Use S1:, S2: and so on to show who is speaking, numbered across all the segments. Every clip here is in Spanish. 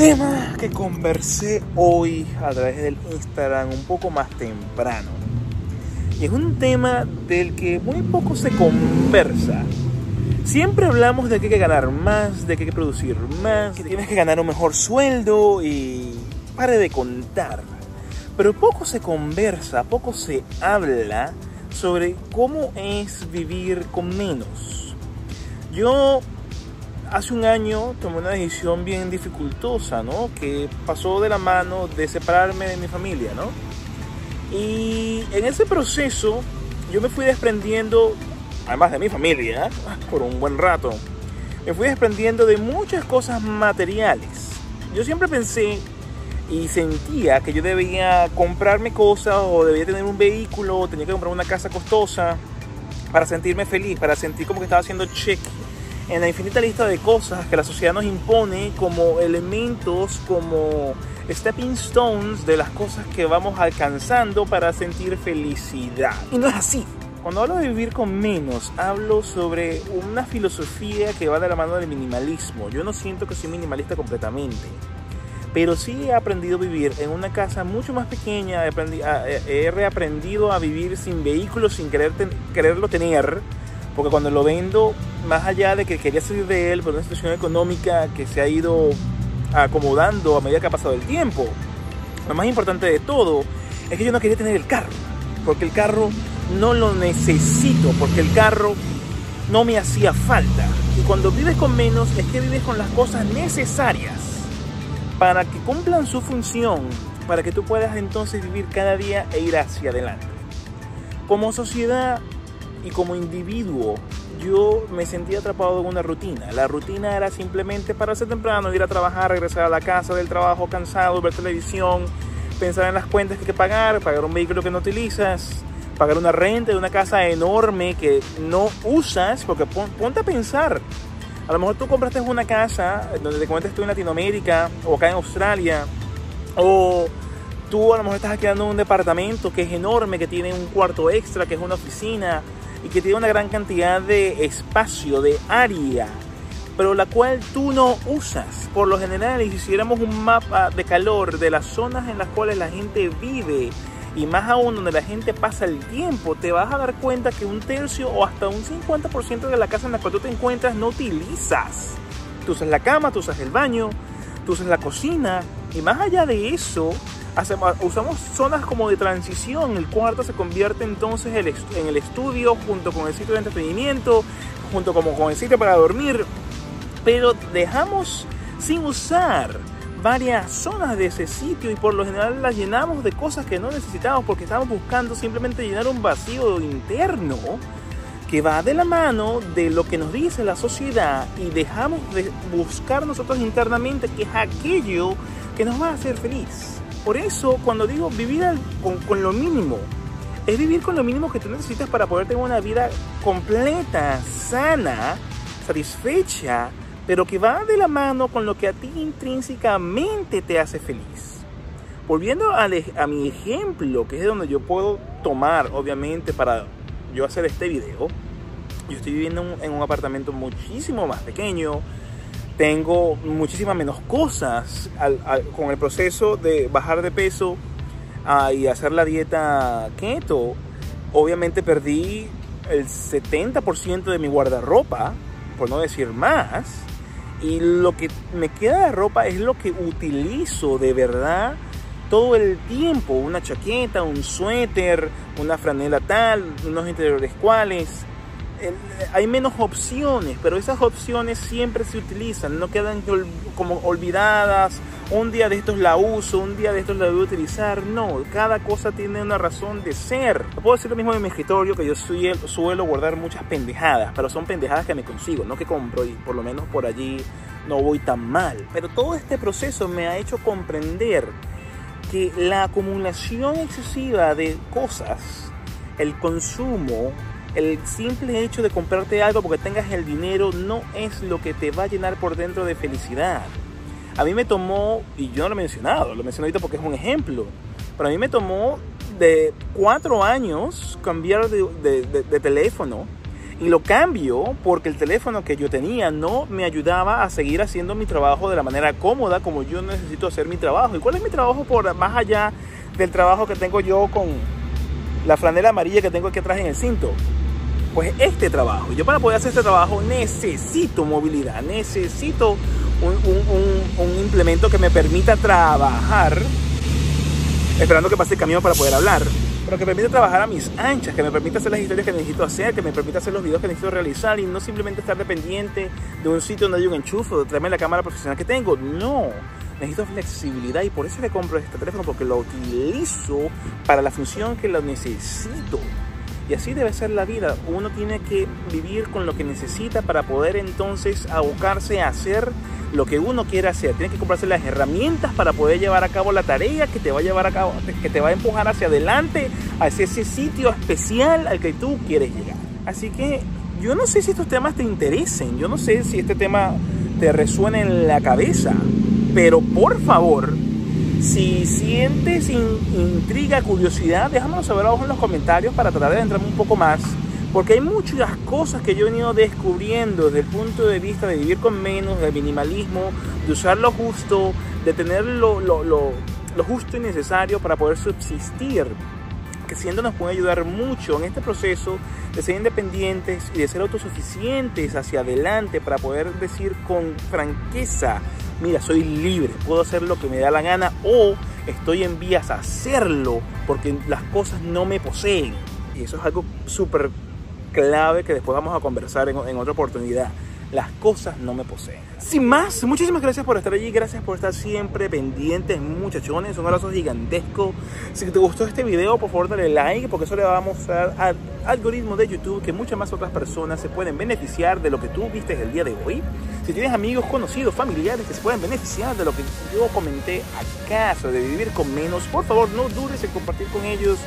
S1: tema que conversé hoy a través del Instagram un poco más temprano. Y es un tema del que muy poco se conversa. Siempre hablamos de que hay que ganar más, de que hay que producir más, que tienes que ganar un mejor sueldo y pare de contar. Pero poco se conversa, poco se habla sobre cómo es vivir con menos. Yo hace un año tomé una decisión bien dificultosa, ¿no? Que pasó de la mano de separarme de mi familia, ¿no? Y en ese proceso yo me fui desprendiendo, además de mi familia, por un buen rato, me fui desprendiendo de muchas cosas materiales. Yo siempre pensé y sentía que yo debía comprarme cosas o debía tener un vehículo o tenía que comprar una casa costosa para sentirme feliz, para sentir como que estaba haciendo check en la infinita lista de cosas que la sociedad nos impone como elementos, como stepping stones de las cosas que vamos alcanzando para sentir felicidad. Y no es así. Cuando hablo de vivir con menos, hablo sobre una filosofía que va de la mano del minimalismo. Yo no siento que soy minimalista completamente, pero sí he aprendido a vivir en una casa mucho más pequeña, he, reaprendido a vivir sin vehículos, sin querer quererlo tener porque cuando lo vendo, más allá de que quería salir de él por una situación económica que se ha ido acomodando a medida que ha pasado el tiempo, lo más importante de todo es que yo no quería tener el carro, porque el carro no lo necesito, porque el carro no me hacía falta. Y cuando vives con menos es que vives con las cosas necesarias para que cumplan su función, para que tú puedas entonces vivir cada día e ir hacia adelante. Como sociedad y como individuo yo me sentía atrapado en una rutina. La rutina era simplemente pararse temprano, ir a trabajar, regresar a la casa del trabajo cansado, ver televisión, pensar en las cuentas que hay que pagar, pagar un vehículo que no utilizas, pagar una renta de una casa enorme que no usas, porque ponte a pensar. A lo mejor tú compraste una casa donde te cuentas tú en Latinoamérica o acá en Australia, o tú a lo mejor estás alquilando un departamento que es enorme, que tiene un cuarto extra, que es una oficina, y que tiene una gran cantidad de espacio, de área, pero la cual tú no usas. Por lo general, si hiciéramos un mapa de calor de las zonas en las cuales la gente vive y más aún donde la gente pasa el tiempo, te vas a dar cuenta que un tercio o hasta un 50% de la casa en la cual tú te encuentras no utilizas. Tú usas la cama, tú usas el baño, tú usas la cocina y más allá de eso, usamos zonas como de transición. El cuarto se convierte entonces en el estudio junto con el sitio de entretenimiento, junto como con el sitio para dormir. Pero dejamos sin usar varias zonas de ese sitio y por lo general las llenamos de cosas que no necesitamos porque estamos buscando simplemente llenar un vacío interno que va de la mano de lo que nos dice la sociedad y dejamos de buscar nosotros internamente que es aquello que nos va a hacer feliz. Por eso, cuando digo vivir con, lo mínimo, es vivir con lo mínimo que tú necesitas para poder tener una vida completa, sana, satisfecha, pero que va de la mano con lo que a ti intrínsecamente te hace feliz. Volviendo a, a mi ejemplo, que es de donde yo puedo tomar, obviamente, para yo hacer este video, yo estoy viviendo en un apartamento muchísimo más pequeño, tengo muchísimas menos cosas con el proceso de bajar de peso ah, y hacer la dieta keto. Obviamente perdí el 70% de mi guardarropa, por no decir más. Y lo que me queda de ropa es lo que utilizo de verdad todo el tiempo. Una chaqueta, un suéter, una franela tal, unos interiores cuales hay menos opciones, pero esas opciones siempre se utilizan, no quedan como olvidadas. Un día de estos la uso, un día de estos la a utilizar. No, cada cosa tiene una razón de ser. Puedo decir lo mismo en mi escritorio, que yo suelo guardar muchas pendejadas, pero son pendejadas que me consigo, no que compro y por lo menos por allí no voy tan mal. Pero todo este proceso me ha hecho comprender que la acumulación excesiva de cosas, el consumo, el simple hecho de comprarte algo porque tengas el dinero no es lo que te va a llenar por dentro de felicidad. A mí me tomó, y yo no lo he mencionado, lo menciono ahorita porque es un ejemplo, pero a mí me tomó de cuatro años cambiar de, teléfono Y lo cambio porque el teléfono que yo tenía no me ayudaba a seguir haciendo mi trabajo de la manera cómoda como yo necesito hacer mi trabajo. ¿Y cuál es mi trabajo por más allá del trabajo que tengo yo con la franela amarilla que tengo aquí atrás en el cinto? Pues este trabajo. Yo para poder hacer este trabajo necesito movilidad, necesito un, un implemento que me permita trabajar esperando que pase el camino para poder hablar pero que me permite trabajar a mis anchas, que me permita hacer las historias que necesito hacer, que me permita hacer los videos que necesito realizar y no simplemente estar dependiente de un sitio donde hay un enchufe, de traerme la cámara profesional que tengo. No, necesito flexibilidad y por eso le compro este teléfono porque lo utilizo para la función que lo necesito. Y así debe ser la vida. Uno tiene que vivir con lo que necesita para poder entonces abocarse a hacer lo que uno quiere hacer. Tiene que comprarse las herramientas para poder llevar a cabo la tarea que te va a llevar a cabo, que te va a empujar hacia adelante, hacia ese sitio especial al que tú quieres llegar. Así que yo no sé si estos temas te interesen, yo no sé si este tema te resuena en la cabeza, pero por favor, si sientes intriga, curiosidad, déjamelo saber abajo en los comentarios para tratar de adentrarme un poco más. Porque hay muchas cosas que yo he venido descubriendo desde el punto de vista de vivir con menos, del minimalismo, de usar lo justo, de tener lo, lo, lo, lo justo y necesario para poder subsistir que siendo nos puede ayudar mucho en este proceso de ser independientes y de ser autosuficientes hacia adelante para poder decir con franqueza, mira, soy libre, puedo hacer lo que me da la gana o estoy en vías a hacerlo porque las cosas no me poseen. Y eso es algo súper clave que después vamos a conversar en, en otra oportunidad las cosas no me poseen. Sin más, muchísimas gracias por estar allí, gracias por estar siempre pendientes, muchachones. Un abrazo gigantesco. Si te gustó este video, por favor dale like, porque eso le va a mostrar al algoritmo de YouTube que muchas más otras personas se pueden beneficiar de lo que tú viste el día de hoy. Si tienes amigos, conocidos, familiares que se pueden beneficiar de lo que yo comenté acaso de vivir con menos, por favor no dudes en compartir con ellos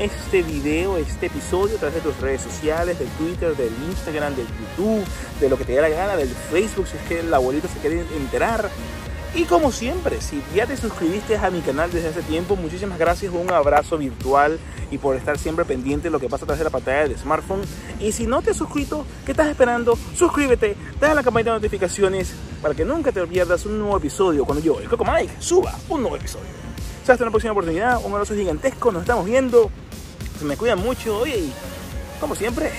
S1: este video, este episodio a través de tus redes sociales, del Twitter, del Instagram, del YouTube, de lo que te dé la gana, del Facebook, si es que el abuelito se quiere enterar. Y como siempre, si ya te suscribiste a mi canal desde hace tiempo, muchísimas gracias, un abrazo virtual y por estar siempre pendiente de lo que pasa atrás de la pantalla del smartphone. Y si no te has suscrito, ¿qué estás esperando? Suscríbete, dale la campanita de notificaciones para que nunca te pierdas un nuevo episodio cuando yo, el Coco Mike, suba un nuevo episodio. hasta la próxima oportunidad, un abrazo gigantesco, nos estamos viendo. Me cuidan mucho, oye, y como siempre.